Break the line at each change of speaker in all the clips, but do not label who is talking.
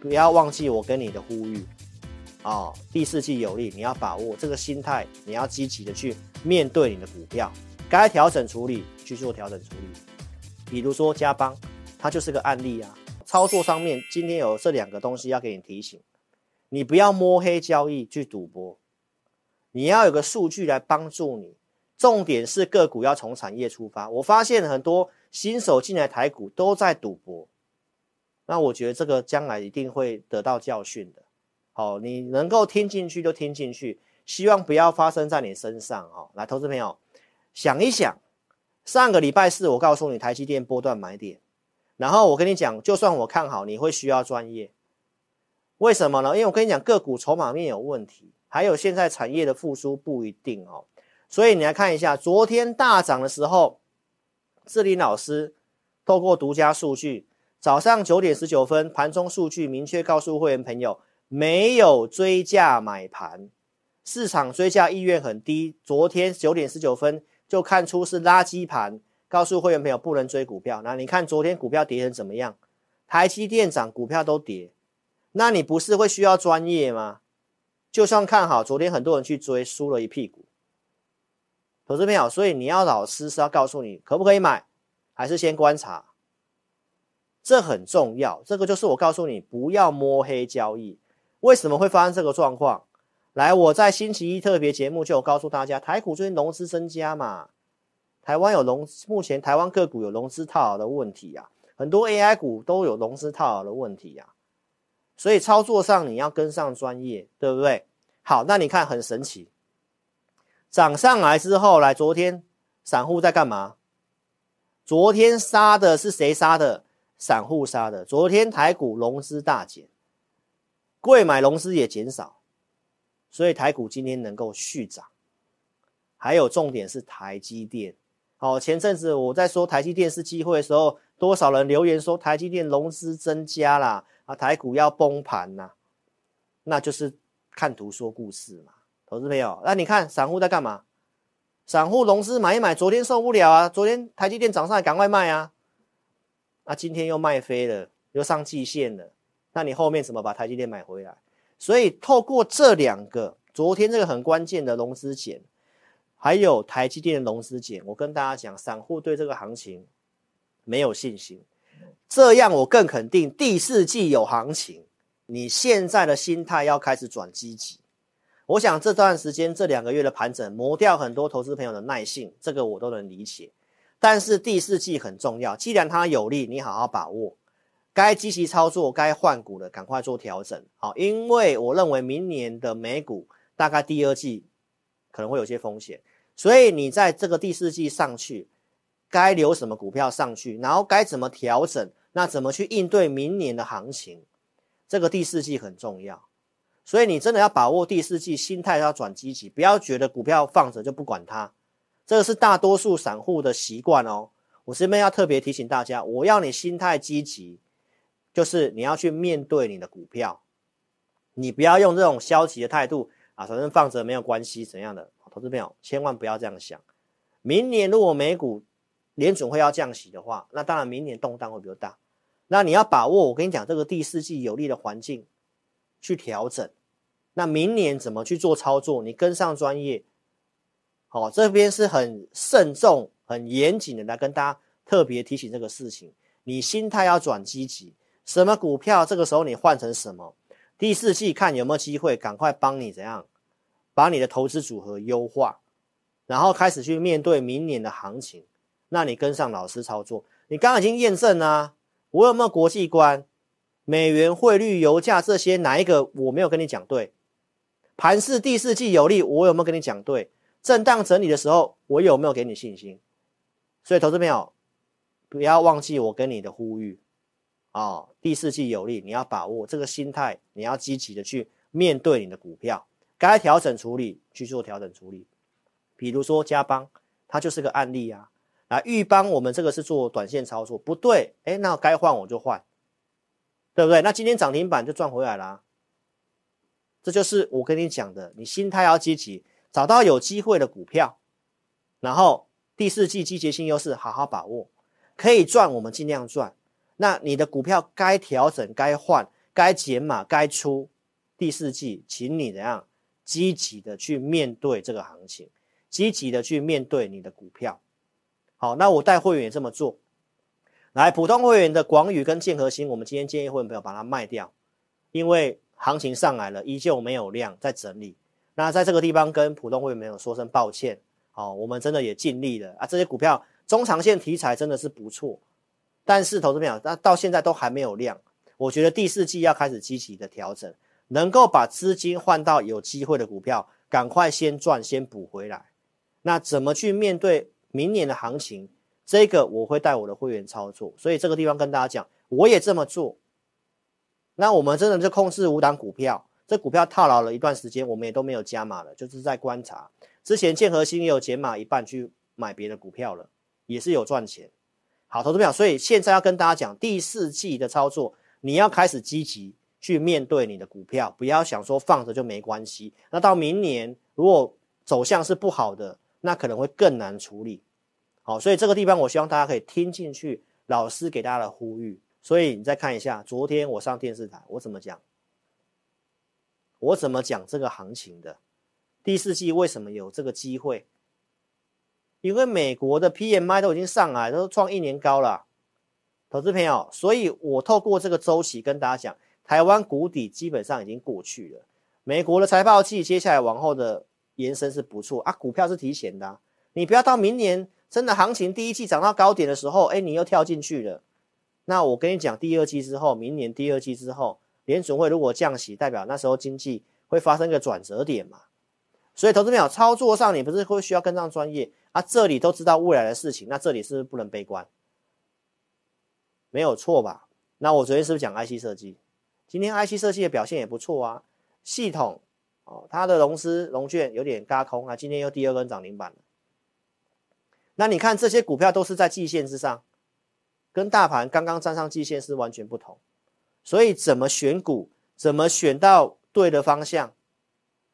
不要忘记我跟你的呼吁啊、哦！第四季有利，你要把握这个心态，你要积极的去面对你的股票，该调整处理去做调整处理。比如说嘉邦，它就是个案例啊。操作上面今天有这两个东西要给你提醒，你不要摸黑交易去赌博，你要有个数据来帮助你。重点是个股要从产业出发。我发现很多新手进来台股都在赌博。那我觉得这个将来一定会得到教训的。好，你能够听进去就听进去，希望不要发生在你身上。哦，来，投资朋友想一想，上个礼拜四我告诉你台积电波段买点，然后我跟你讲，就算我看好，你会需要专业。为什么呢？因为我跟你讲，个股筹码面有问题，还有现在产业的复苏不一定哦。所以你来看一下，昨天大涨的时候，志霖老师透过独家数据。早上九点十九分，盘中数据明确告诉会员朋友，没有追价买盘，市场追价意愿很低。昨天九点十九分就看出是垃圾盘，告诉会员朋友不能追股票。那你看昨天股票跌成怎么样？台积电涨，股票都跌，那你不是会需要专业吗？就算看好，昨天很多人去追，输了一屁股。投资朋友，所以你要老师是要告诉你可不可以买，还是先观察？这很重要，这个就是我告诉你不要摸黑交易。为什么会发生这个状况？来，我在星期一特别节目就告诉大家，台股最近融资增加嘛，台湾有融，目前台湾个股有融资套牢的问题啊，很多 AI 股都有融资套牢的问题啊，所以操作上你要跟上专业，对不对？好，那你看很神奇，涨上来之后，来昨天散户在干嘛？昨天杀的是谁杀的？散户杀的，昨天台股融资大减，贵买融资也减少，所以台股今天能够续涨。还有重点是台积电，好，前阵子我在说台积电是机会的时候，多少人留言说台积电融资增加啦，啊，台股要崩盘呐，那就是看图说故事嘛，投资朋友，那你看散户在干嘛？散户融资买一买，昨天受不了啊，昨天台积电涨上来，赶快卖啊。那、今天又卖飞了，又上季线了，那你后面怎么把台积电买回来？所以透过这两个，昨天这个很关键的融资减，还有台积电的融资减，我跟大家讲，散户对这个行情没有信心，这样我更肯定第四季有行情。你现在的心态要开始转积极。我想这段时间这两个月的盘整磨掉很多投资朋友的耐性，这个我都能理解。但是第四季很重要，既然它有利，你好好把握，该积极操作、该换股的赶快做调整，好，因为我认为明年的美股大概第二季可能会有些风险，所以你在这个第四季上去，该留什么股票上去，然后该怎么调整，那怎么去应对明年的行情，这个第四季很重要，所以你真的要把握第四季，心态要转积极，不要觉得股票放着就不管它。这个是大多数散户的习惯哦。我这边要特别提醒大家，我要你心态积极，就是你要去面对你的股票，你不要用这种消极的态度啊，反正放着没有关系怎样的。投资朋友千万不要这样想。明年如果美股联准会要降息的话，那当然明年动荡会比较大。那你要把握，我跟你讲，这个第四季有利的环境去调整。那明年怎么去做操作？你跟上专业。好，这边是很慎重、很严谨的来跟大家特别提醒这个事情。你心态要转积极，什么股票这个时候你换成什么？第四季看有没有机会，赶快帮你怎样把你的投资组合优化，然后开始去面对明年的行情。那你跟上老师操作，你刚刚已经验证啊，我有没有国际观？美元汇率、油价这些哪一个我没有跟你讲对？盘势第四季有利，我有没有跟你讲对？震荡整理的时候，我有没有给你信心？所以，投资朋友不要忘记我跟你的呼吁啊、哦！第四季有利，你要把握这个心态，你要积极的去面对你的股票，该调整处理去做调整处理。比如说嘉邦，它就是个案例啊。啊，钰邦我们这个是做短线操作，不对，哎，那该换我就换，对不对？那今天涨停板就赚回来了。这就是我跟你讲的，你心态要积极。找到有机会的股票，然后第四季季节性优势好好把握，可以赚我们尽量赚。那你的股票该调整、该换、该减码该出第四季，请你怎样积极的去面对这个行情，积极的去面对你的股票。好，那我带会员也这么做。来，普通会员的广宇跟建和兴，我们今天建议会员朋友把它卖掉，因为行情上来了，依旧没有量在整理。那在这个地方跟普通会员朋友说声抱歉。好，我们真的也尽力了啊，这些股票中长线题材真的是不错，但是投资朋友，那到现在都还没有量。我觉得第四季要开始积极的调整，能够把资金换到有机会的股票，赶快先赚，先补回来。那怎么去面对明年的行情？这个我会带我的会员操作，所以这个地方跟大家讲，我也这么做。那我们真的就控制五档股票，这股票套牢了一段时间，我们也都没有加码了，就是在观察。之前建和兴也有减码一半去买别的股票了，也是有赚钱。好，投资票，所以现在要跟大家讲第四季的操作。你要开始积极去面对你的股票，不要想说放着就没关系。那到明年如果走向是不好的，那可能会更难处理。好，所以这个地方我希望大家可以听进去老师给大家的呼吁。所以你再看一下，昨天我上电视台我怎么讲？我怎么讲这个行情的？第四季为什么有这个机会？因为美国的 PMI 都已经上来，都创一年高了。投资朋友，所以我透过这个周期跟大家讲，台湾谷底基本上已经过去了。美国的财报季接下来往后的延伸是不错啊，股票是提前的，你不要到明年真的行情第一季涨到高点的时候，哎，你又跳进去了。那我跟你讲，第二季之后，明年第二季之后，联准会如果降息，代表那时候经济会发生一个转折点嘛。所以投资朋友操作上，你不是会需要跟上专业啊？这里都知道未来的事情，那这里是不是不能悲观？没有错吧？那我昨天是不是讲 IC 设计？今天 IC 设计的表现也不错啊。系统哦，它的融资融券有点嘎空啊，今天又第二根涨停板了。那你看这些股票都是在季线之上，跟大盘刚刚站上季线是完全不同。所以怎么选股，怎么选到对的方向，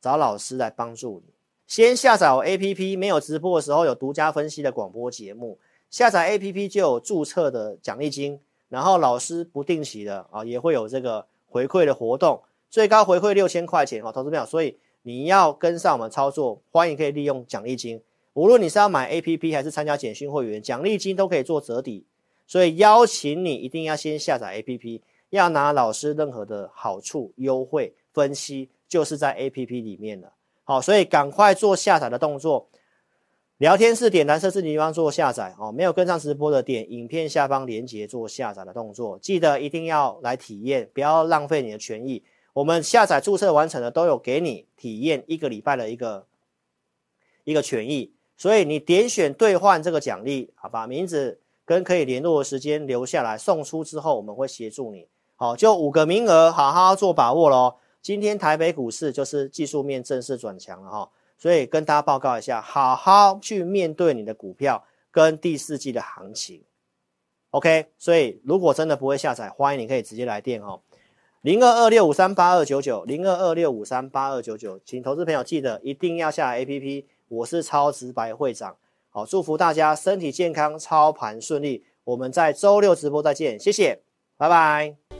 找老师来帮助你。先下载我 APP，没有直播的时候有独家分析的广播节目。下载 APP 就有注册的奖励金，然后老师不定期的啊也会有这个回馈的活动，最高回馈六千块钱哦，投资票。所以你要跟上我们操作，欢迎可以利用奖励金，无论你是要买 APP 还是参加简讯会员，奖励金都可以做折抵。所以邀请你一定要先下载 APP，要拿老师任何的好处优惠分析，就是在 APP 里面的。好，所以赶快做下载的动作。聊天室点蓝色字体地方做下载哦，没有跟上直播的点影片下方连结做下载的动作，记得一定要来体验，不要浪费你的权益。我们下载注册完成的都有给你体验一个礼拜的一个一个权益，所以你点选兑换这个奖励，好，把名字跟可以联络的时间留下来，送出之后我们会协助你。好，就五个名额，好好做把握喽。今天台北股市就是技术面正式转强了哈。所以跟大家报告一下，好好去面对你的股票跟第四季的行情，OK。所以如果真的不会下载，欢迎你可以直接来电哦，零二二六五三八二九九，零二二六五三八二九九，请投资朋友记得一定要下 APP。我是超直白会长，好，祝福大家身体健康，操盘顺利。我们在周六直播再见，谢谢，拜拜。